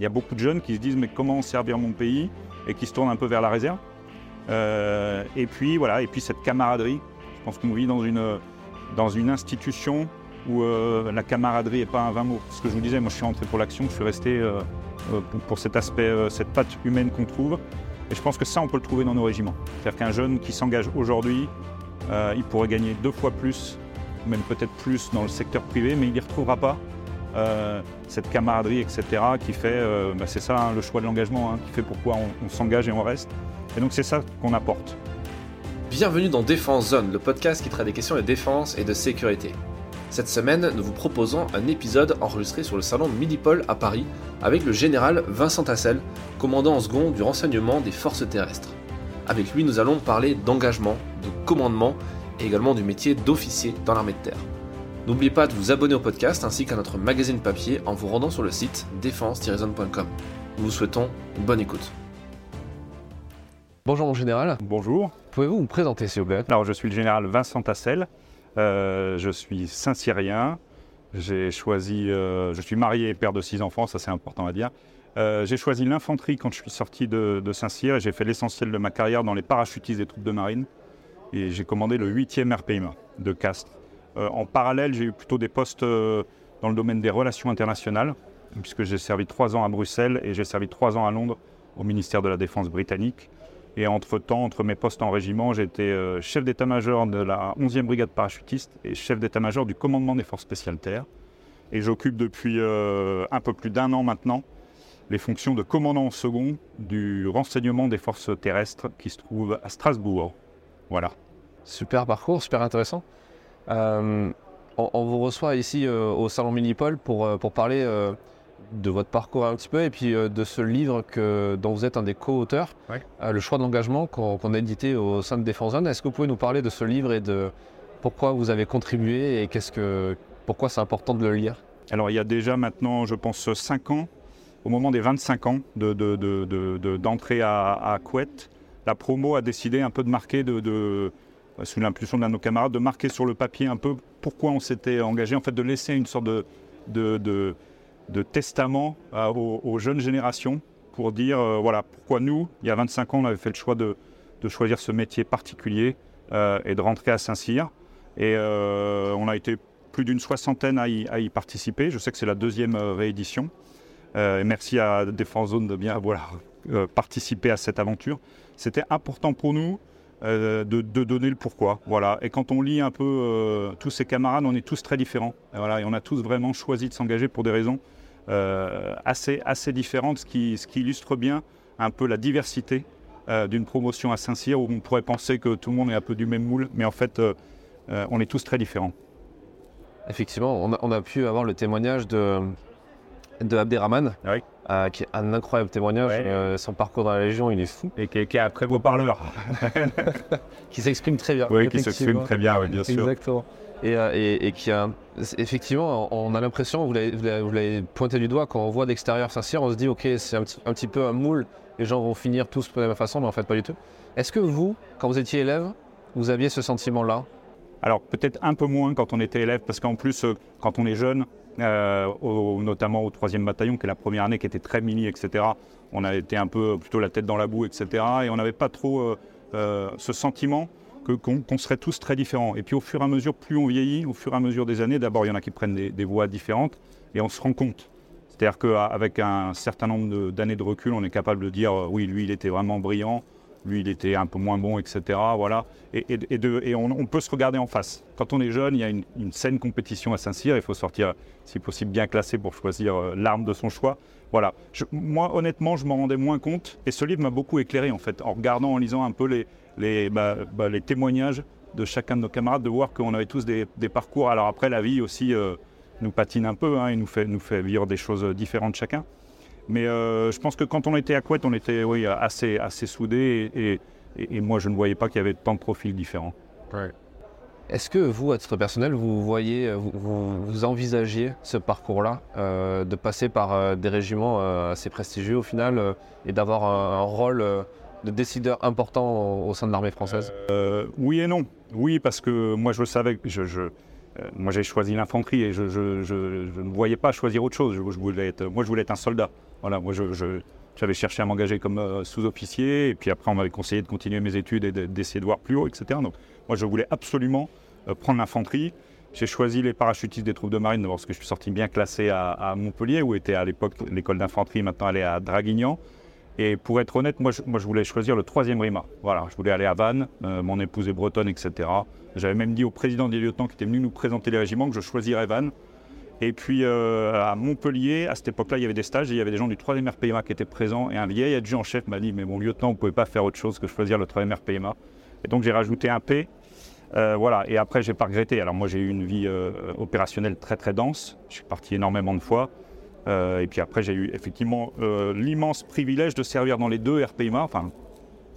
Il y a beaucoup de jeunes qui se disent mais comment servir mon pays et qui se tournent un peu vers la réserve. Euh, et puis voilà, et puis cette camaraderie. Je pense qu'on vit dans une, dans une institution où euh, la camaraderie n'est pas un vain mot. Ce que je vous disais, moi je suis rentré pour l'action, je suis resté euh, pour, pour, cet aspect, cette patte humaine qu'on trouve. Et je pense que ça, on peut le trouver dans nos régiments. C'est-à-dire qu'un jeune qui s'engage aujourd'hui, il pourrait gagner deux fois plus, même peut-être plus dans le secteur privé, mais il n'y retrouvera pas euh, cette camaraderie, etc., qui fait, euh, bah, c'est ça hein, le choix de l'engagement, hein, qui fait pourquoi on, s'engage et on reste. Et donc c'est ça qu'on apporte. Bienvenue dans Défense Zone, le podcast qui traite des questions de défense et de sécurité. Cette semaine, nous vous proposons un épisode enregistré sur le salon Midipol à Paris avec le général Vincent Tassel, commandant en second du renseignement des forces terrestres. Avec lui, nous allons parler d'engagement, de commandement et également du métier d'officier dans l'armée de terre. N'oubliez pas de vous abonner au podcast ainsi qu'à notre magazine papier en vous rendant sur le site défense-zone.com. Nous vous souhaitons une bonne écoute. Bonjour mon général. Bonjour. Pouvez-vous vous présenter s'il vous plaît? Alors je suis le général Vincent Tassel. Euh, je suis Saint-Cyrien. J'ai choisi, euh, je suis marié et père de six enfants, ça c'est important à dire. Euh, j'ai choisi l'infanterie quand je suis sorti de, Saint-Cyr et j'ai fait l'essentiel de ma carrière dans les parachutistes des troupes de marine. Et j'ai commandé le 8e RPMA de Castres. Euh, en parallèle, j'ai eu plutôt des postes euh, dans le domaine des relations internationales, puisque j'ai servi trois ans à Bruxelles et j'ai servi trois ans à Londres au ministère de la Défense britannique. Et entre-temps, entre mes postes en régiment, j'ai été euh, chef d'état-major de la 11e brigade parachutiste et chef d'état-major du commandement des forces spéciales terres. Et j'occupe depuis un peu plus d'un an maintenant les fonctions de commandant en second du renseignement des forces terrestres qui se trouve à Strasbourg. Voilà. Super parcours, super intéressant. Euh, on, vous reçoit ici euh, au Salon Minipol pour, euh, pour parler de votre parcours un petit peu et puis de ce livre que, dont vous êtes un des co-auteurs, Le choix de l'engagement qu'on a édité au sein de Défense Zone. Est-ce que vous pouvez nous parler de ce livre et de pourquoi vous avez contribué et qu'est-ce que, pourquoi c'est important de le lire? Alors il y a déjà maintenant, je pense, 5 ans, au moment des 25 ans d'entrée de, de, à, à Couette, la promo a décidé un peu de marquer de sous l'impulsion d'un de nos camarades, de marquer sur le papier un peu pourquoi on s'était engagé, en fait de laisser une sorte de, de, testament euh, aux, jeunes générations pour dire, euh, voilà, pourquoi nous, il y a 25 ans, on avait fait le choix de, choisir ce métier particulier et de rentrer à Saint-Cyr. Et on a été plus d'une soixantaine à y, participer. Je sais que c'est la deuxième réédition. et merci à Défense Zone de bien avoir participé à cette aventure. C'était important pour nous euh, de, donner le pourquoi. Voilà. Et quand on lit un peu euh, tous ces camarades, on est tous très différents. Et, voilà, et on a tous vraiment choisi de s'engager pour des raisons euh, assez, assez différentes, ce qui, ce qui, illustre bien un peu la diversité d'une promotion à Saint-Cyr, où on pourrait penser que tout le monde est un peu du même moule, mais en fait, on est tous très différents. Effectivement, on a, on a pu avoir le témoignage de, de Abderrahman. Oui. Euh, qui est un incroyable témoignage. Euh, son parcours dans la Légion, il est fou. Et qui est, qui après vos parleurs. qui s'exprime très bien. Oui, qui s'exprime très bien, oui, bien sûr. Exactement. Et, euh, et, qui a. Effectivement, on a l'impression, vous l'avez pointé du doigt, quand on voit d'extérieur Saint-Cyr, on se dit, ok, c'est un, un, petit peu un moule, les gens vont finir tous de la même façon, mais en fait, pas du tout. Est-ce que vous, quand vous étiez élève, vous aviez ce sentiment-là? Alors peut-être un peu moins quand on était élève, parce qu'en plus, quand on est jeune, euh, notamment au 3e bataillon, qui est la première année, qui était très mini, etc. On a été un peu plutôt la tête dans la boue, etc. Et on n'avait pas trop euh, euh, ce sentiment qu'on serait tous très différents. Et puis au fur et à mesure, plus on vieillit, au fur et à mesure des années, d'abord il y en a qui prennent des, voies différentes, et on se rend compte. C'est-à-dire qu'avec un certain nombre d'années de, recul, on est capable de dire oui, lui, il était vraiment brillant, lui il était un peu moins bon, etc. Voilà. Et, on, peut se regarder en face. Quand on est jeune, il y a une, saine compétition à Saint-Cyr, il faut sortir, si possible, bien classé pour choisir euh, l'arme de son choix. Voilà. moi, honnêtement, je m'en rendais moins compte, et ce livre m'a beaucoup éclairé, en fait, en regardant, en lisant un peu les, bah, bah, témoignages de chacun de nos camarades, de voir qu'on avait tous des, parcours. Alors après, la vie aussi euh, nous patine un peu, hein, et nous fait, nous fait vivre des choses différentes chacun. Mais euh, je pense que quand on était à Couette, on était oui, assez, assez soudés et, et, moi je ne voyais pas qu'il y avait tant de profils différents. Est-ce que vous, à titre personnel, vous voyez, vous, vous envisagez ce parcours-là, euh, de passer par euh, des régiments assez prestigieux au final et d'avoir un, rôle de décideur important au, sein de l'armée française? Oui et non. Oui, parce que moi je savais que je, je moi j'ai choisi l'infanterie et je, je, ne voyais pas choisir autre chose. Je, voulais être, moi je voulais être un soldat. Voilà, moi, je, j'avais cherché à m'engager comme sous-officier, et puis après, on m'avait conseillé de continuer mes études et d'essayer de voir plus haut, etc. Donc, moi, je voulais absolument prendre l'infanterie. J'ai choisi les parachutistes des troupes de marine parce que je suis sorti bien classé à, Montpellier, où était à l'époque l'école d'infanterie, maintenant elle est à Draguignan. Et pour être honnête, moi je, moi je, voulais choisir le troisième RIMA. Voilà, je voulais aller à Vannes, euh, mon épouse est bretonne, etc. J'avais même dit au président des lieutenants qui était venu nous présenter les régiments que je choisirais Vannes. Et puis euh, à Montpellier, à cette époque-là, il y avait des stages et il y avait des gens du 3e RPMA qui étaient présents. Et un vieil adjudant-chef m'a dit Mais mon lieutenant, vous ne pouvez pas faire autre chose que choisir le 3e RPMA. Et donc j'ai rajouté un P euh, voilà, et après, j'ai pas regretté. Alors, moi, j'ai eu une vie euh, opérationnelle très très dense. Je suis parti énormément de fois. Et puis après, j'ai eu effectivement l'immense privilège de servir dans les deux RPIMA. Enfin,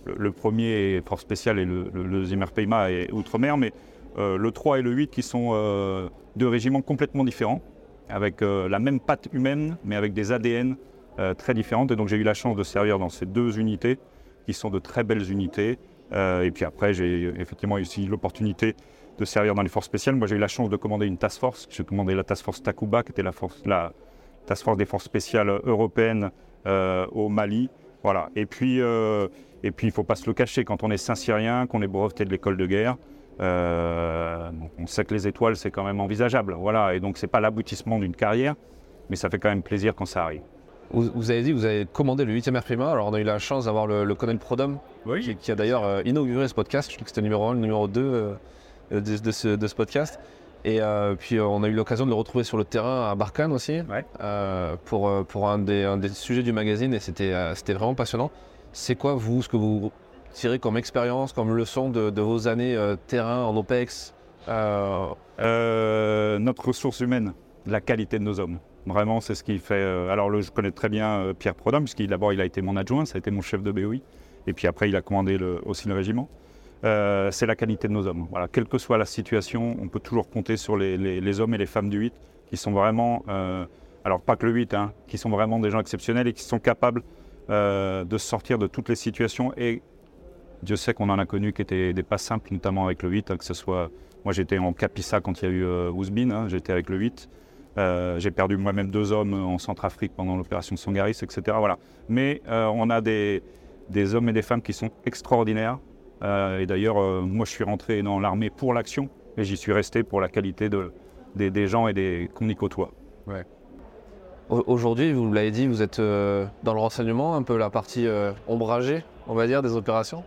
le, premier est Force Spéciale et le, deuxième RPIMA est Outre-mer, mais le 3 et le 8 qui sont deux régiments complètement différents, avec la même patte humaine, mais avec des ADN très différentes. Et donc, j'ai eu la chance de servir dans ces deux unités, qui sont de très belles unités. Euh, et puis après, j'ai effectivement eu aussi l'opportunité de servir dans les forces spéciales. Moi, j'ai eu la chance de commander une task force. J'ai commandé la task force Takuba, qui était la, force, task force des forces spéciales européennes euh, au Mali. Voilà. Et puis, euh, et puis, il ne faut pas se le cacher, quand on est Saint-Syrien, qu'on est breveté de l'école de guerre, on sait que les étoiles, c'est quand même envisageable. Voilà. Et donc, ce n'est pas l'aboutissement d'une carrière, mais ça fait quand même plaisir quand ça arrive. Vous, avez dit, vous avez commandé le 8e RPMA. Alors, on a eu la chance d'avoir le, colonel Prodom, qui, a d'ailleurs euh, inauguré ce podcast. Je crois que c'était le numéro 1, le numéro 2 euh, de, ce, podcast. Et euh, puis, on a eu l'occasion de le retrouver sur le terrain à Barkhane aussi, pour, pour un, des, sujets du magazine. Et c'était vraiment passionnant. C'est quoi, vous, ce que vous tirez comme expérience, comme leçon de, vos années terrain en OPEX Notre ressource humaine, la qualité de nos hommes. Vraiment, c'est ce qui fait. Euh, alors, je connais très bien euh, Pierre Prodhomme, puisqu'il d'abord il a été mon adjoint, ça a été mon chef de BOI, et puis après il a commandé aussi le régiment. Euh, c'est la qualité de nos hommes. Quelle que soit la situation, on peut toujours compter sur les, hommes et les femmes du 8 qui sont vraiment, alors pas que le 8, hein, qui sont vraiment des gens exceptionnels et qui sont capables de sortir de toutes les situations. Et Dieu sait qu'on en a connu qui étaient des pas simples, notamment avec le 8, hein, que ce soit. Moi j'étais en Capissa quand il y a eu Ouzbin, hein, j'étais avec le 8. Euh, j'ai perdu moi-même deux hommes en Centrafrique pendant l'opération Sangaris, etc. Voilà. Mais euh, on a des, des, hommes et des femmes qui sont extraordinaires. Euh, et d'ailleurs, moi, je suis rentré dans l'armée pour l'action et j'y suis resté pour la qualité de, des, gens et des qu'on y côtoie. Ouais. Aujourd'hui, vous l'avez dit, vous êtes dans le renseignement, un peu la partie ombragée, on va dire, des opérations.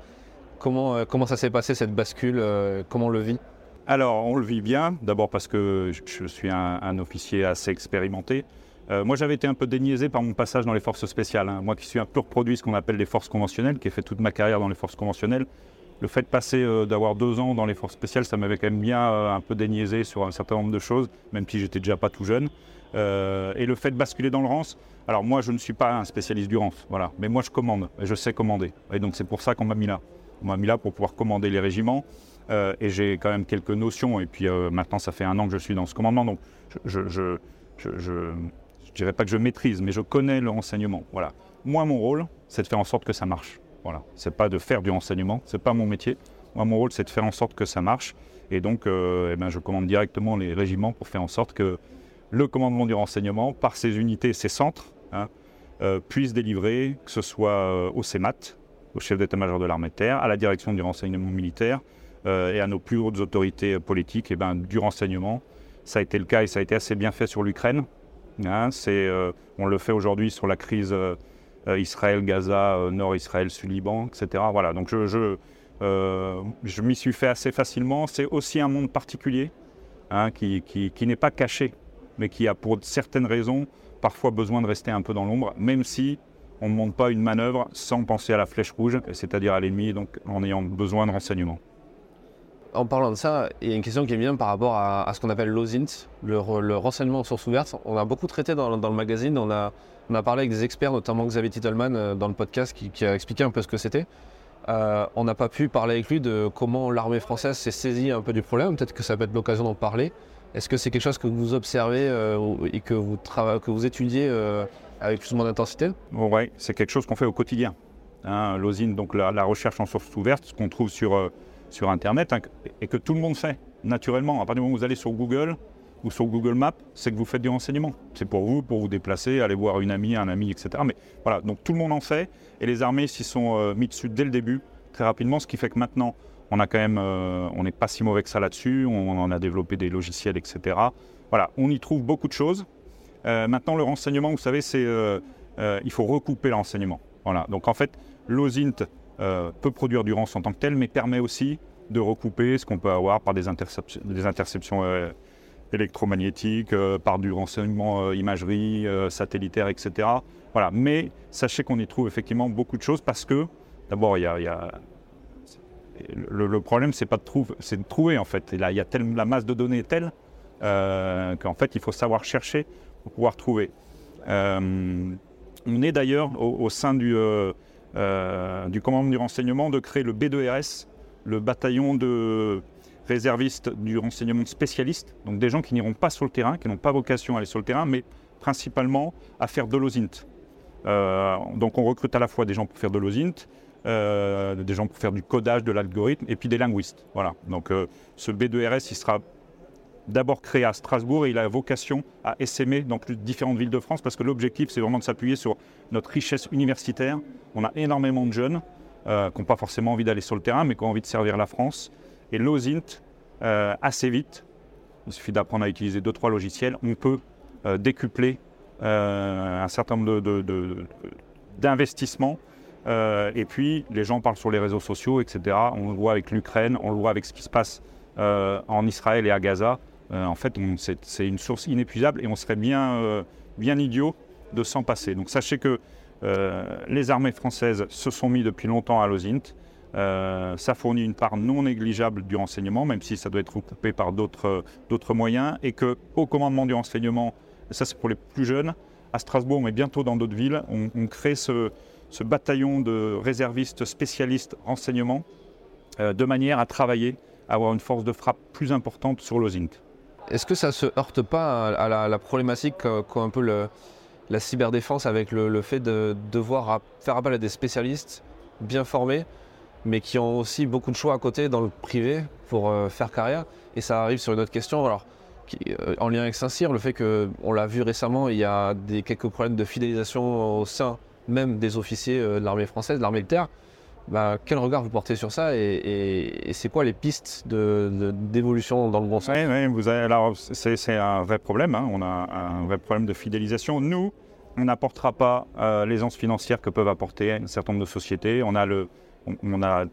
Comment, comment ça s'est passé cette bascule Comment on le vit? Alors, on le vit bien, d'abord parce que je suis un, officier assez expérimenté. Euh, moi, j'avais été un peu déniaisé par mon passage dans les forces spéciales. Hein. Moi qui suis un pur produit, ce qu'on appelle les forces conventionnelles, qui ai fait toute ma carrière dans les forces conventionnelles, le fait de passer euh, d'avoir deux ans dans les forces spéciales, ça m'avait quand même bien euh, un peu déniaisé sur un certain nombre de choses, même si j'étais déjà pas tout jeune. et le fait de basculer dans le rance, alors moi, je ne suis pas un spécialiste du rance, voilà, mais moi, je commande, et je sais commander. Et donc, c'est pour ça qu'on m'a mis là. On m'a mis là pour pouvoir commander les régiments. Euh, et j'ai quand même quelques notions. Et puis euh, maintenant, ça fait un an que je suis dans ce commandement, donc je, je, dirais pas que je maîtrise, mais je connais le renseignement. Voilà. Moi, mon rôle, c'est de faire en sorte que ça marche. Voilà. C'est pas de faire du renseignement, c'est pas mon métier. Moi, mon rôle, c'est de faire en sorte que ça marche. Et donc, euh, eh ben, je commande directement les régiments pour faire en sorte que le commandement du renseignement, par ses unités, ses centres, hein, puisse délivrer, que ce soit au CEMAT, au chef d'état-major de l'armée de terre, à la direction du renseignement militaire, euh, et à nos plus hautes autorités politiques et ben, du renseignement. Ça a été le cas et ça a été assez bien fait sur l'Ukraine. Hein, euh, on le fait aujourd'hui sur la crise euh, Israël-Gaza, Nord-Israël, Sud-Liban, etc. Voilà, donc je, je, je m'y suis fait assez facilement. C'est aussi un monde particulier hein, qui, qui, qui n'est pas caché, mais qui a pour certaines raisons parfois besoin de rester un peu dans l'ombre, même si on ne monte pas une manœuvre sans penser à la flèche rouge, c'est-à-dire à, l'ennemi, donc en ayant besoin de renseignements en parlant de ça, il y a une question qui est par rapport à, ce qu'on appelle l'OSINT, le, renseignement aux sources ouvertes. On a beaucoup traité dans, le magazine, on a, parlé avec des experts, notamment Xavier Titelman euh, dans le podcast qui, a expliqué un peu ce que c'était. Euh, on n'a pas pu parler avec lui de comment l'armée française s'est saisie un peu du problème. Peut-être que ça peut être l'occasion d'en parler. Est-ce que c'est quelque chose que vous observez euh, et que vous étudiez avec plus ou moins d'intensité? Oui, c'est quelque chose qu'on fait au quotidien. Hein, L'OSINT, donc la, recherche en sources ouvertes, ce qu'on trouve sur sur Internet hein, et que tout le monde fait naturellement. À partir du moment où vous allez sur Google, ou sur Google Maps, c'est que vous faites du renseignement. C'est pour vous, pour vous déplacer, aller voir une amie, un ami, etc. Mais voilà, donc tout le monde en fait, et les armées s'y sont euh, mis dessus dès le début, très rapidement, ce qui fait que maintenant, on a quand même, euh, on n'est pas si mauvais que ça là-dessus, on, en a développé des logiciels, etc. Voilà, on y trouve beaucoup de choses. Euh, maintenant, le renseignement, vous savez, c'est, il faut recouper le renseignement. Voilà, donc en fait, l'OSINT peut produire du renseignement en tant que tel, mais permet aussi de recouper ce qu'on peut avoir par des, interceptions, électromagnétiques, euh, par du renseignement euh, imagerie, euh, satellitaire, etc. Voilà. Mais sachez qu'on y trouve effectivement beaucoup de choses parce que, d'abord, il y a, le, problème, c'est pas de trouver, c'est de trouver en fait. Et là, il y a la masse de données est telle qu'en fait, il faut savoir chercher pour pouvoir trouver. on est d'ailleurs au, sein du, du commandement du renseignement de créer le B2RS, le bataillon de réservistes du renseignement spécialiste, donc des gens qui n'iront pas sur le terrain, qui n'ont pas vocation à aller sur le terrain, mais principalement à faire de l'OSINT. Euh, donc on recrute à la fois des gens pour faire de l'OSINT, euh, des gens pour faire du codage de l'algorithme, et puis des linguistes. Voilà. Donc euh, ce B2RS, il sera d'abord créé à Strasbourg et il a vocation à essaimer dans plus différentes villes de France parce que l'objectif, c'est vraiment de s'appuyer sur notre richesse universitaire. On a énormément de jeunes qui n'ont pas forcément envie d'aller sur le terrain, mais qui ont envie de servir la France. Et l'OSINT, euh, assez vite, il suffit d'apprendre à utiliser deux, trois logiciels, on peut euh, décupler euh, un certain nombre d'investissements. et puis, les gens parlent sur les réseaux sociaux, etc. On le voit avec l'Ukraine, on le voit avec ce qui se passe en Israël et à Gaza. En fait, c'est une source inépuisable et on serait bien, bien idiot de s'en passer. Donc, sachez que les armées françaises se sont mis depuis longtemps à l'OSINT. Euh, ça fournit une part non négligeable du renseignement, même si ça doit être recoupé par d'autres moyens, et qu'au commandement du renseignement, ça c'est pour les plus jeunes, à Strasbourg, mais bientôt dans d'autres villes, on, crée ce, bataillon de réservistes spécialistes renseignement, euh, de manière à travailler, à avoir une force de frappe plus importante sur l'OSINT. Est-ce que ça se heurte pas à la, problématique qu'ont un peu la cyberdéfense avec le, fait de devoir faire appel à des spécialistes bien formés mais qui ont aussi beaucoup de choix à côté dans le privé pour euh, faire carrière? Et ça arrive sur une autre question, euh, en lien avec Saint-Cyr, le fait qu'on l'a vu récemment, il y a quelques problèmes de fidélisation au sein même des officiers euh, de l'armée française, de l'armée de terre. Bah, quel regard vous portez sur ça et, c'est quoi les pistes d'évolution dans le bon sens? Vous alors c'est un vrai problème. Hein. On a un vrai problème de fidélisation. Nous, on n'apportera pas l'aisance financière que peuvent apporter un certain nombre de sociétés. On a le, on, a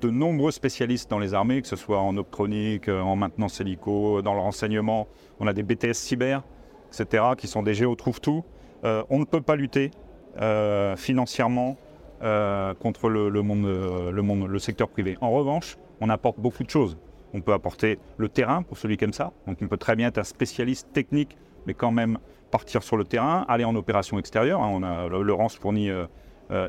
de nombreux spécialistes dans les armées, que ce soit en optronique, euh, en maintenance hélico, dans le renseignement. On a des BTS cyber, etc., qui sont des géo trouve tout. Euh, on ne peut pas lutter euh, financièrement contre le, monde, le, monde, le secteur privé. En revanche, on apporte beaucoup de choses. On peut apporter le terrain pour celui qui aime ça. Donc on peut très bien être un spécialiste technique, mais quand même partir sur le terrain, aller en opération extérieure. Hein. On a, Laurence fournit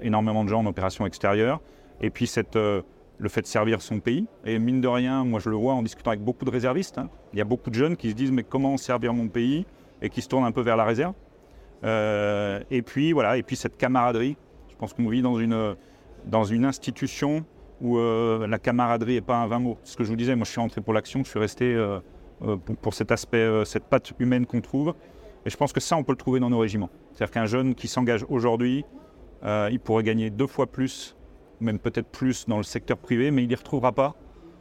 énormément de gens en opération extérieure. Et puis euh, le fait de servir son pays. Et mine de rien, moi je le vois en discutant avec beaucoup de réservistes. Hein. Il y a beaucoup de jeunes qui se disent mais comment servir mon pays et qui se tournent un peu vers la réserve? Euh, et puis voilà, et puis cette camaraderie. Pense qu'on vit dans une, dans une institution où euh, la camaraderie n'est pas un vain mot. Ce que je vous disais, moi je suis rentré pour l'action, je suis resté pour, pour, cet aspect, cette patte humaine qu'on trouve. Et je pense que ça, on peut le trouver dans nos régiments. C'est-à-dire qu'un jeune qui s'engage aujourd'hui, il pourrait gagner deux fois plus même peut-être plus dans le secteur privé, mais il n'y retrouvera pas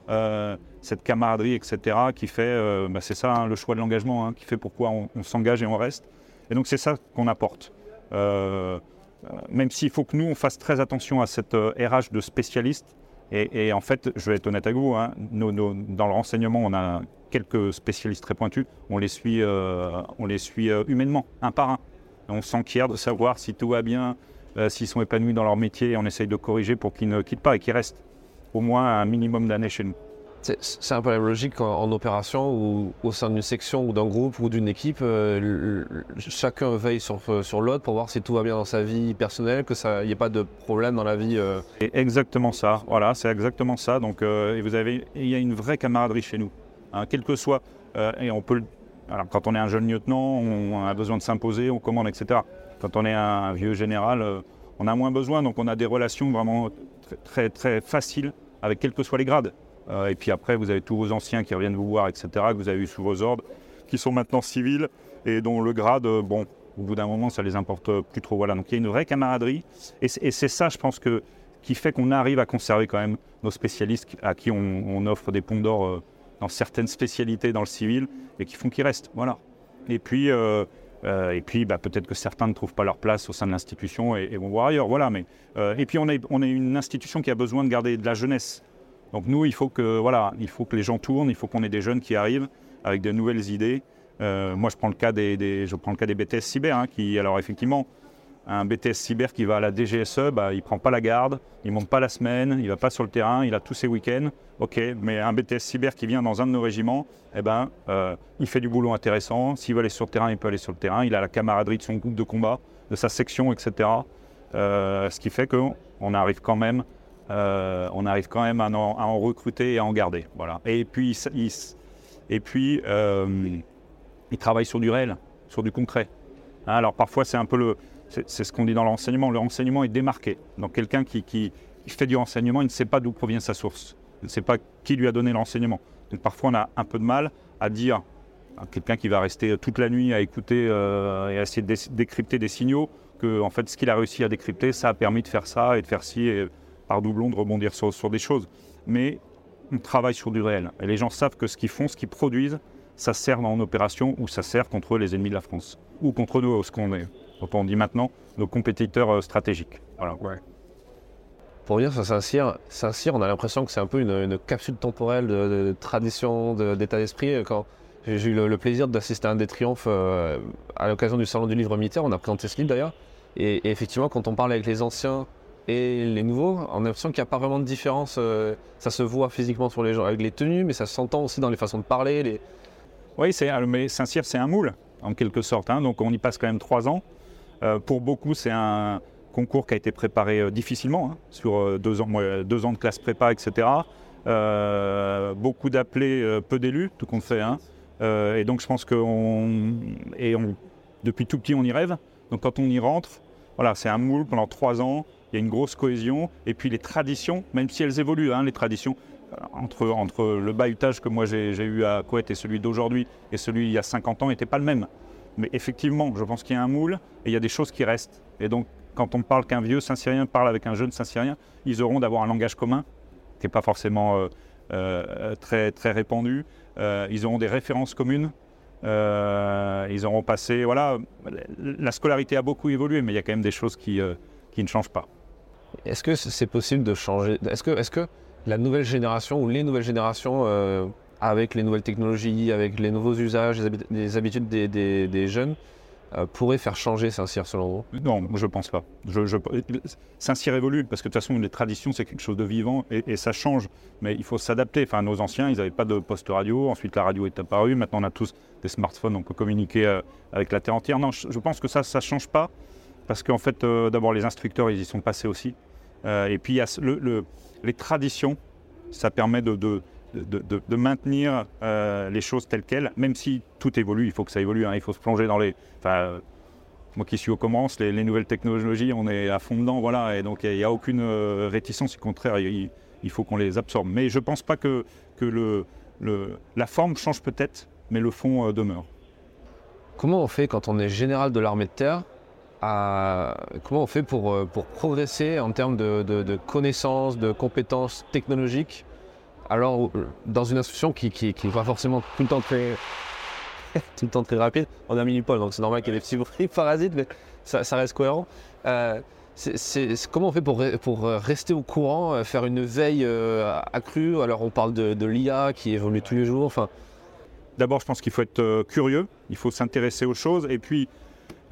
euh, cette camaraderie, etc., qui fait, euh, bah, c'est ça hein, le choix de l'engagement, hein, qui fait pourquoi on, s'engage et on reste. Et donc c'est ça qu'on apporte. Euh, même s'il faut que nous, on fasse très attention à cette RH de spécialistes. Et, en fait, je vais être honnête avec vous, hein, dans le renseignement, on a quelques spécialistes très pointus, on les suit, suit humainement, un par un. On s'enquiert de savoir si tout va bien, euh, s'ils sont épanouis dans leur métier, on essaye de corriger pour qu'ils ne quittent pas et qu'ils restent au moins un minimum d'années chez nous. C'est un peu la logique en, opération ou au sein d'une section ou d'un groupe ou d'une équipe, euh, chacun veille sur, euh, sur l'autre pour voir si tout va bien dans sa vie personnelle, que ça n'y ait pas de problème dans la vie. C'est exactement ça. Voilà, c'est exactement ça. Donc, vous avez, il y a une vraie camaraderie chez nous, hein, quel que soit. et on peut, alors quand on est un jeune lieutenant, on a besoin de s'imposer, on commande, etc. Quand on est un vieux général, euh, on a moins besoin, donc on a des relations vraiment très, très, faciles avec quels que soient les grades. Euh, et puis après, vous avez tous vos anciens qui reviennent vous voir, etc., que vous avez eu sous vos ordres, qui sont maintenant civils et dont le grade, bon, au bout d'un moment, ça les importe plus trop. Voilà, donc il y a une vraie camaraderie. Et c'est ça, je pense, qui fait qu'on arrive à conserver quand même nos spécialistes à qui on, offre des ponts d'or euh, dans certaines spécialités dans le civil et qui font qu'ils restent. Voilà. Et puis, euh, euh, et puis bah, peut-être que certains ne trouvent pas leur place au sein de l'institution et, vont voir ailleurs. Voilà, mais, et puis on est, on est une institution qui a besoin de garder de la jeunesse. Donc nous, il faut que, voilà, il faut que les gens tournent, il faut qu'on ait des jeunes qui arrivent avec de nouvelles idées. Euh, moi, je prends le cas des, je prends le cas des BTS cyber, hein, qui, alors effectivement, un BTS cyber qui va à la DGSE, bah, il ne prend pas la garde, il ne monte pas la semaine, il ne va pas sur le terrain, il a tous ses week-ends. Ok, mais un BTS cyber qui vient dans un de nos régiments, eh ben, euh, il fait du boulot intéressant. S'il veut aller sur le terrain, il peut aller sur le terrain. Il a la camaraderie de son groupe de combat, de sa section, etc. Euh, ce qui fait qu'on arrive quand même, on arrive quand même à en, recruter et à en garder. Voilà. Et puis, et puis ils travaillent sur du réel, sur du concret. Hein, alors parfois, c'est un peu le. C'est ce qu'on dit dans l'enseignement. Le renseignement est démarqué. Donc quelqu'un qui, fait du renseignement, il ne sait pas d'où provient sa source. Il ne sait pas qui lui a donné l'enseignement. Donc parfois, on a un peu de mal à dire à quelqu'un qui va rester toute la nuit à écouter euh, et à essayer de décrypter des signaux que en fait, ce qu'il a réussi à décrypter, ça a permis de faire ça et de faire ci par doublon de rebondir sur, sur des choses. Mais on travaille sur du réel. Et les gens savent que ce qu'ils font, ce qu'ils produisent, ça sert en opération ou ça sert contre les ennemis de la France ou contre nous, ce qu'on est. Donc on dit maintenant nos compétiteurs euh, stratégiques. Voilà. Pour revenir sur Saint-Cyr, Saint-Cyr, on a l'impression que c'est un peu une, capsule temporelle de, tradition, d'état d'esprit. Quand j'ai eu le, plaisir d'assister à un des triomphes euh, à l'occasion du salon du livre militaire, on a présenté ce livre d'ailleurs. Et, effectivement, quand on parle avec les anciens et les nouveaux, on a l'impression qu'il n'y a pas vraiment de différence. Euh, ça se voit physiquement sur les gens avec les tenues, mais ça s'entend aussi dans les façons de parler, oui, mais Saint-Cyr, c'est un moule, en quelque sorte. Hein. donc on y passe quand même trois ans. Euh, pour beaucoup, c'est un concours qui a été préparé euh, difficilement, hein, sur deux, ans, deux ans de classe prépa, etc. beaucoup d'appelés, peu d'élus, tout compte fait. Hein. et donc je pense que et depuis tout petit, on y rêve. Donc quand on y rentre, voilà, c'est un moule pendant trois ans. Il y a une grosse cohésion. Et puis les traditions, même si elles évoluent, les traditions, entre, entre le bahutage que moi j'ai eu à Couette et celui d'aujourd'hui et celui il y a 50 ans n'était pas le même. Mais effectivement, je pense qu'il y a un moule et il y a des choses qui restent. Et donc, quand on parle qu'un vieux Saint-Syrien parle avec un jeune Saint-Syrien, ils auront d'avoir un langage commun qui n'est pas forcément euh, euh, très, très répandu. Euh, ils auront des références communes. ils auront passé. Voilà, la scolarité a beaucoup évolué, mais il y a quand même des choses qui, qui ne changent pas. Est-ce que c'est possible de changer Est-ce que, la nouvelle génération ou les nouvelles générations, euh, avec les nouvelles technologies, avec les nouveaux usages, les, habitudes des, jeunes, euh, pourraient faire changer Saint-Cyr selon vous? Non, je ne pense pas. Saint-Cyr évolue parce que de toute façon, les traditions, c'est quelque chose de vivant et, ça change. Mais il faut s'adapter. Enfin, nos anciens, ils n'avaient pas de poste radio. Ensuite, la radio est apparue. Maintenant, on a tous des smartphones. On peut communiquer euh, avec la Terre entière. Non, je, pense que ça, ça ne change pas parce qu'en fait, d'abord, les instructeurs, ils y sont passés aussi. et puis, les traditions, ça permet de, maintenir euh, les choses telles quelles, même si tout évolue, il faut que ça évolue, hein. il faut se plonger dans les... Enfin, moi qui suis au commence, les, nouvelles technologies, on est à fond dedans, voilà, et donc il n'y a, aucune euh, réticence, au contraire, il, faut qu'on les absorbe. Mais je ne pense pas que, la forme change peut-être, mais le fond euh, demeure. Comment on fait quand on est général de l'armée de terre comment on fait pour, euh, pour progresser en termes de, connaissances, de compétences technologiques, alors dans une institution qui n'est pas forcément tout le temps très, tout le temps très rapide? On un mini-pôle, donc c'est normal qu'il y ait des petits bruits parasites, mais ça, reste cohérent. Euh, comment on fait pour, pour rester au courant, euh, faire une veille accrue? Alors on parle de, l'IA qui évolue tous les jours. Enfin... D'abord, je pense qu'il faut être curieux, il faut s'intéresser aux choses, et puis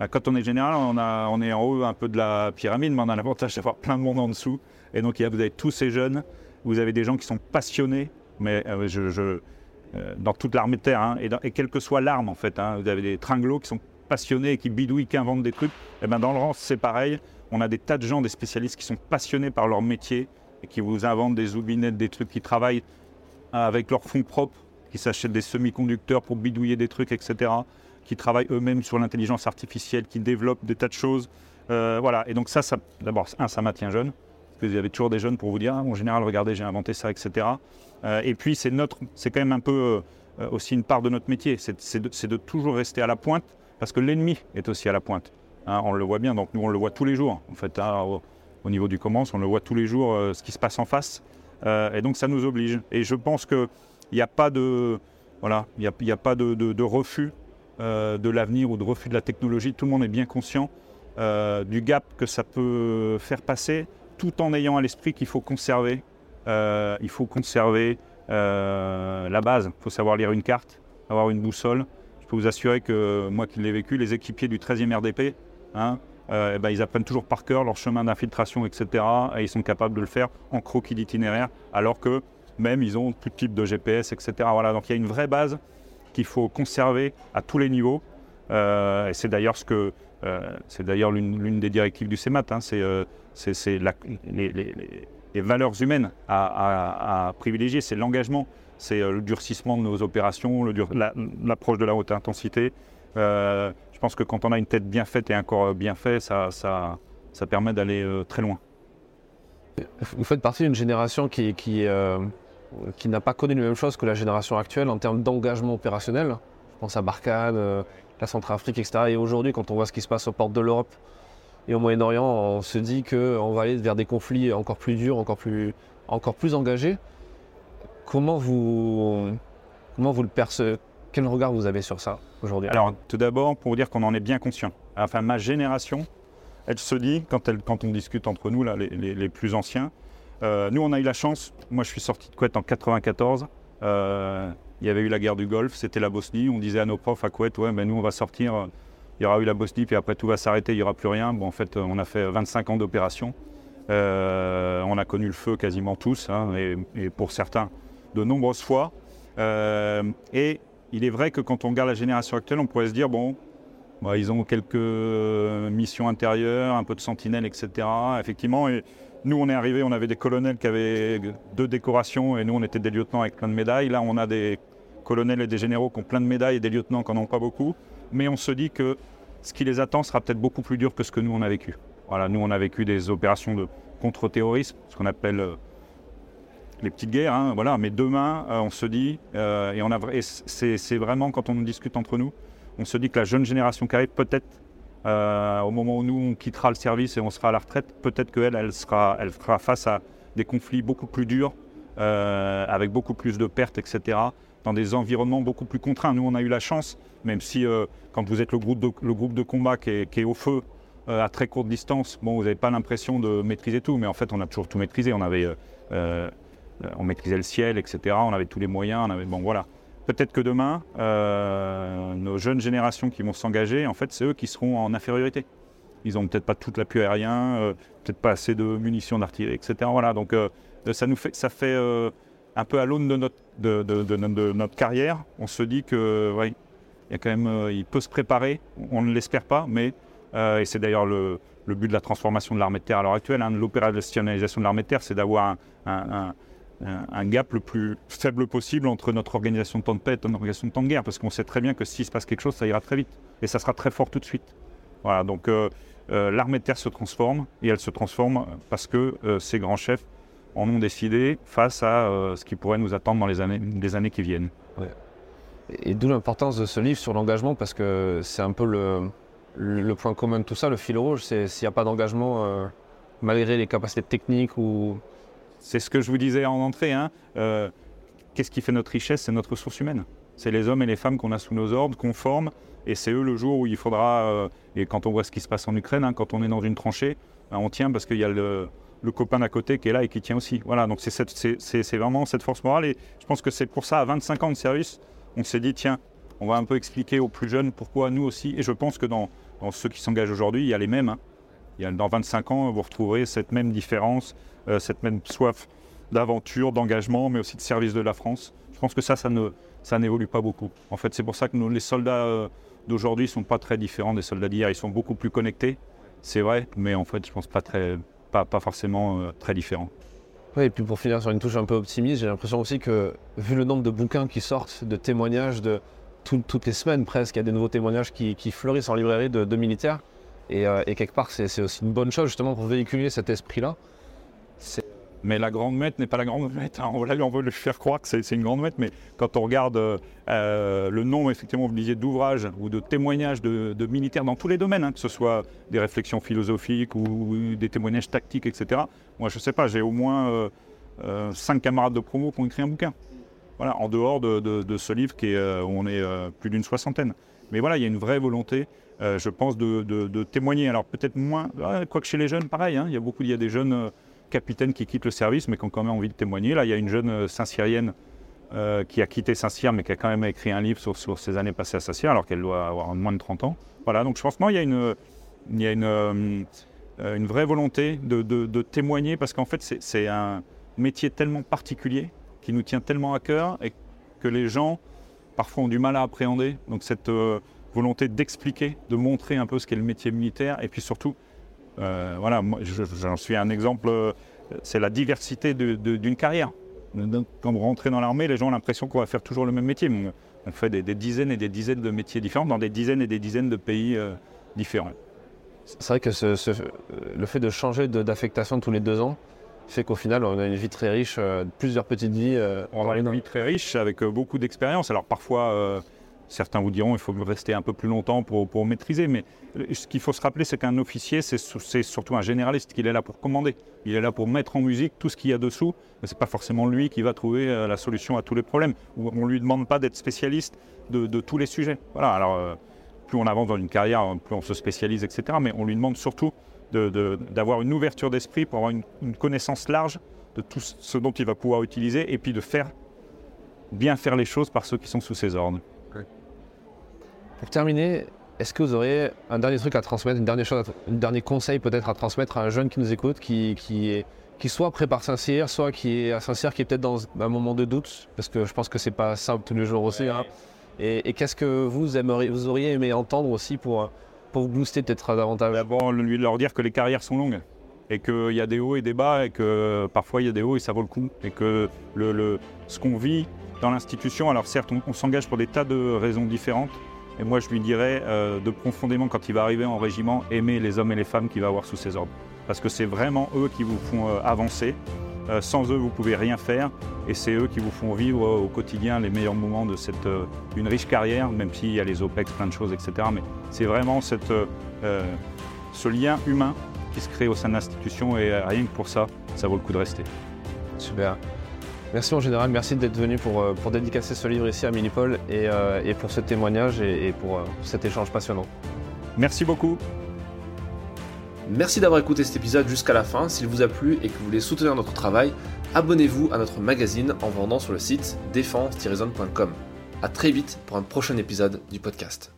quand on est général, on, est en haut un peu de la pyramide, mais on a l'avantage d'avoir plein de monde en dessous. Et donc, vous avez tous ces jeunes, vous avez des gens qui sont passionnés, mais euh, euh, dans toute l'armée de terre, hein, et, quelle que soit l'arme en fait. Hein, vous avez des tringlots qui sont passionnés et qui bidouillent, qui inventent des trucs. Et ben dans le rang, c'est pareil. On a des tas de gens, des spécialistes qui sont passionnés par leur métier et qui vous inventent des oublinettes, des trucs qui travaillent avec leurs fonds propres, qui s'achètent des semi-conducteurs pour bidouiller des trucs, etc qui travaillent eux-mêmes sur l'intelligence artificielle, qui développent des tas de choses. Euh, voilà, et donc ça, ça d'abord, un, ça maintient jeune, parce que vous avez toujours des jeunes pour vous dire, ah, en général, regardez, j'ai inventé ça, etc. Euh, et puis, c'est notre, c'est quand même un peu aussi une part de notre métier, c'est de, toujours rester à la pointe, parce que l'ennemi est aussi à la pointe. Hein, on le voit bien, donc nous on le voit tous les jours, en fait, hein, au, niveau du commence, on le voit tous les jours, ce qui se passe en face, et donc ça nous oblige. Et je pense qu'il n'y a pas de, voilà, il a, pas de refus de l'avenir ou de refus de la technologie, tout le monde est bien conscient euh, du gap que ça peut faire passer, tout en ayant à l'esprit qu'il faut conserver, euh, il faut conserver euh, la base. Il faut savoir lire une carte, avoir une boussole. Je peux vous assurer que moi qui l'ai vécu, les équipiers du 13e RDP, hein, eh ben, ils apprennent toujours par cœur leur chemin d'infiltration, etc. Et ils sont capables de le faire en croquis d'itinéraire, alors que même ils ont tout type de GPS, etc. Voilà, donc il y a une vraie base qu'il faut conserver à tous les niveaux. et c'est d'ailleurs ce que euh, c'est d'ailleurs l'une des directives du CEMAT, hein, c'est euh, les, valeurs humaines à, privilégier, c'est l'engagement, c'est euh, le durcissement de nos opérations, l'approche de la haute intensité. je pense que quand on a une tête bien faite et un corps bien fait, ça, ça, ça permet d'aller très loin. Vous faites partie d'une génération qui, qui, qui n'a pas connu la même chose que la génération actuelle en termes d'engagement opérationnel. Je pense à Barkhane, la Centrafrique, etc. Et aujourd'hui, quand on voit ce qui se passe aux portes de l'Europe et au Moyen-Orient, on se dit qu'on va aller vers des conflits encore plus durs, encore plus, encore plus engagés. Comment vous, comment vous le percevez Quel regard vous avez sur ça aujourd'hui? Alors, tout d'abord, pour vous dire qu'on en est bien conscient. Enfin, ma génération, elle se dit, quand, elle, quand on discute entre nous, là, les, plus anciens, euh, nous, on a eu la chance, moi je suis sorti de Couette en 94, il y avait eu la guerre du Golfe, c'était la Bosnie. On disait à nos profs à Couette, ouais, ben nous on va sortir, il y aura eu la Bosnie, puis après tout va s'arrêter, il n'y aura plus rien. Bon, en fait, on a fait 25 ans d'opération. Euh, on a connu le feu quasiment tous, hein, et, pour certains de nombreuses fois. Euh, et il est vrai que quand on regarde la génération actuelle, on pourrait se dire, bon, bah, ils ont quelques missions intérieures, un peu de sentinelles, etc. Effectivement, nous, on est arrivé, on avait des colonels qui avaient deux décorations, et nous, on était des lieutenants avec plein de médailles. Là, on a des colonels et des généraux qui ont plein de médailles et des lieutenants qui n'en ont pas beaucoup. Mais on se dit que ce qui les attend sera peut-être beaucoup plus dur que ce que nous, on a vécu. Voilà, nous, on a vécu des opérations de contre-terrorisme, ce qu'on appelle euh, les petites guerres. Hein, voilà. Mais demain, euh, on se dit, euh, et, a, c'est vraiment quand on discute entre nous, on se dit que la jeune génération qui arrive, peut-être au moment où nous, on quittera le service et on sera à la retraite, peut-être qu'elle, elle, sera, elle fera face à des conflits beaucoup plus durs, avec beaucoup plus de pertes, etc dans des environnements beaucoup plus contraints. Nous, on a eu la chance, même si euh, quand vous êtes le groupe de, combat qui est, au feu euh, à très courte distance, bon, vous n'avez pas l'impression de maîtriser tout, mais en fait, on a toujours tout maîtrisé. On avait, euh, on maîtrisait le ciel, etc. On avait tous les moyens. Bon, voilà. Peut-être que demain, nos jeunes générations qui vont s'engager, en fait, c'est eux qui seront en infériorité. Ils n'ont peut-être pas toute l'appui aérien, peut-être pas assez de munitions d'artillerie, etc. Voilà. Donc, ça nous fait, ça fait un peu à l'aune de notre, de, notre carrière, on se dit que ouais, il, y a quand même, euh, il peut se préparer, on ne l'espère pas, mais, euh, et c'est d'ailleurs le, but de la transformation de l'armée de terre à l'heure actuelle, hein, l'opérationnalisation de l'armée de terre, c'est d'avoir un, gap le plus faible possible entre notre organisation de temps de paix et notre organisation de temps de guerre, parce qu'on sait très bien que s'il se passe quelque chose, ça ira très vite, et ça sera très fort tout de suite. Voilà, donc euh, l'armée de terre se transforme, et elle se transforme parce que ces grands chefs en ont décidé face à euh, ce qui pourrait nous attendre dans les années, années qui viennent. Et d'où l'importance de ce livre sur l'engagement, parce que c'est un peu le, le, point commun de tout ça, le fil rouge, c'est s'il n'y a pas d'engagement, euh, malgré les capacités techniques ou... C'est ce que je vous disais en entrée. Hein. Euh, qu'est-ce qui fait notre richesse? C'est notre ressource humaine. C'est les hommes et les femmes qu'on a sous nos ordres, qu'on forme, et c'est eux le jour où il faudra, et quand on voit ce qui se passe en Ukraine, hein, quand on est dans une tranchée, ben, on tient parce qu'il y a le, le copain d'à côté qui est là et qui tient aussi. Voilà, donc c'est vraiment cette force morale. Et je pense que c'est pour ça, à 25 ans de service, on s'est dit, tiens, on va un peu expliquer aux plus jeunes pourquoi nous aussi. Et je pense que dans, ceux qui s'engagent aujourd'hui, il y a les mêmes. Hein. Dans 25 ans, vous retrouverez cette même différence, euh, cette même soif d'aventure, d'engagement, mais aussi de service de la France. Je pense que ça, ça ne ça n'évolue pas beaucoup. En fait, c'est pour ça que les soldats euh, d'aujourd'hui ne sont pas très différents des soldats d'hier. Ils sont beaucoup plus connectés, c'est vrai, mais en fait, je pense pas très, pas, forcément euh, très différent. Oui, et puis pour finir sur une touche un peu optimiste, j'ai l'impression aussi que, vu le nombre de bouquins qui sortent, de témoignages, de toutes les semaines presque, il y a des nouveaux témoignages qui, fleurissent en librairie de, militaires. Euh, et, quelque part, c'est aussi une bonne chose justement pour véhiculer cet esprit-là. Mais la grande mette n'est pas la grande mette. Hein. On, on veut le faire croire que c'est une grande mette, mais quand on regarde euh, le nombre, effectivement, vous disiez, d'ouvrages ou de témoignages de, militaires dans tous les domaines, hein, que ce soit des réflexions philosophiques ou des témoignages tactiques, etc. Moi, je ne sais pas, j'ai au moins euh, euh, cinq camarades de promo qui ont écrit un bouquin. Voilà, en dehors de, ce livre où on est plus d'une soixantaine. Mais voilà, il y a une vraie volonté, je pense, de, témoigner. Alors peut-être moins, quoique chez les jeunes, pareil, hein, il y a beaucoup, il y a des jeunes capitaines qui quittent le service, mais qui ont quand même envie de témoigner. Là, il y a une jeune euh, Saint-Syrienne euh, qui a quitté Saint-Cyr, mais qui a quand même écrit un livre sur, ses années passées à Saint-Cyr, alors qu'elle doit avoir moins de 30 ans. Voilà, donc je pense qu'il y a une, il y a une, euh, une vraie volonté de, témoigner, parce qu'en fait, c'est un métier tellement particulier, qui nous tient tellement à cœur, et que les gens, parfois, ont du mal à appréhender. Donc cette volonté d'expliquer, de montrer un peu ce qu'est le métier militaire, et puis surtout, euh, voilà, j'en suis un exemple, euh, c'est la diversité d'une carrière. Quand vous rentrez dans l'armée, les gens ont l'impression qu'on va faire toujours le même métier. On fait des, dizaines et des dizaines de métiers différents dans des dizaines et des dizaines de pays euh, différents. C'est vrai que le fait de changer d'affectation tous les deux ans fait qu'au final, on a une vie très riche, plusieurs petites vies. on a une vie très riche avec beaucoup d'expérience. Alors parfois Certains vous diront qu'il faut rester un peu plus longtemps pour, pour maîtriser, mais ce qu'il faut se rappeler, c'est qu'un officier, c'est surtout un généraliste, qu'il est là pour commander. Il est là pour mettre en musique tout ce qu'il y a dessous, mais ce n'est pas forcément lui qui va trouver euh, la solution à tous les problèmes. On ne lui demande pas d'être spécialiste de, tous les sujets. Voilà, alors euh, plus on avance dans une carrière, plus on se spécialise, etc. Mais on lui demande surtout d'avoir une ouverture d'esprit pour avoir une, une connaissance large de tout ce dont il va pouvoir utiliser et puis de faire bien faire les choses par ceux qui sont sous ses ordres. Pour terminer, est-ce que vous auriez un dernier truc à transmettre, une dernière chose, un dernier conseil peut-être à transmettre à un jeune qui nous écoute, qui, qui, est, qui soit prépare Saint-Cyr, soit qui est à Saint-Cyr, qui est peut-être dans un moment de doute, parce que je pense que c'est pas simple tous les jours aussi. Hein. Et, qu'est-ce que vous, aimeriez, vous auriez aimé entendre aussi pour, pour vous booster peut-être davantage? D'abord, lui leur dire que les carrières sont longues et qu'il y a des hauts et des bas et que parfois il y a des hauts et ça vaut le coup et que le, le ce qu'on vit dans l'institution, alors certes on s'engage pour des tas de raisons différentes, et moi, je lui dirais euh, de profondément, quand il va arriver en régiment, aimer les hommes et les femmes qu'il va avoir sous ses ordres. Parce que c'est vraiment eux qui vous font euh, avancer. Euh, sans eux, vous ne pouvez rien faire. Et c'est eux qui vous font vivre au quotidien les meilleurs moments de cette, une riche carrière, même s'il y a les OPEX, plein de choses, etc. Mais c'est vraiment cette, ce lien humain qui se crée au sein de l'institution. Et rien que pour ça, ça vaut le coup de rester. Super. Merci en général, merci d'être venu pour, euh, pour dédicacer ce livre ici à Minipol et, euh, et pour ce témoignage et, pour euh, cet échange passionnant. Merci beaucoup. Merci d'avoir écouté cet épisode jusqu'à la fin. S'il vous a plu et que vous voulez soutenir notre travail, abonnez-vous à notre magazine en vendant sur le site défense-zone.com. A très vite pour un prochain épisode du podcast.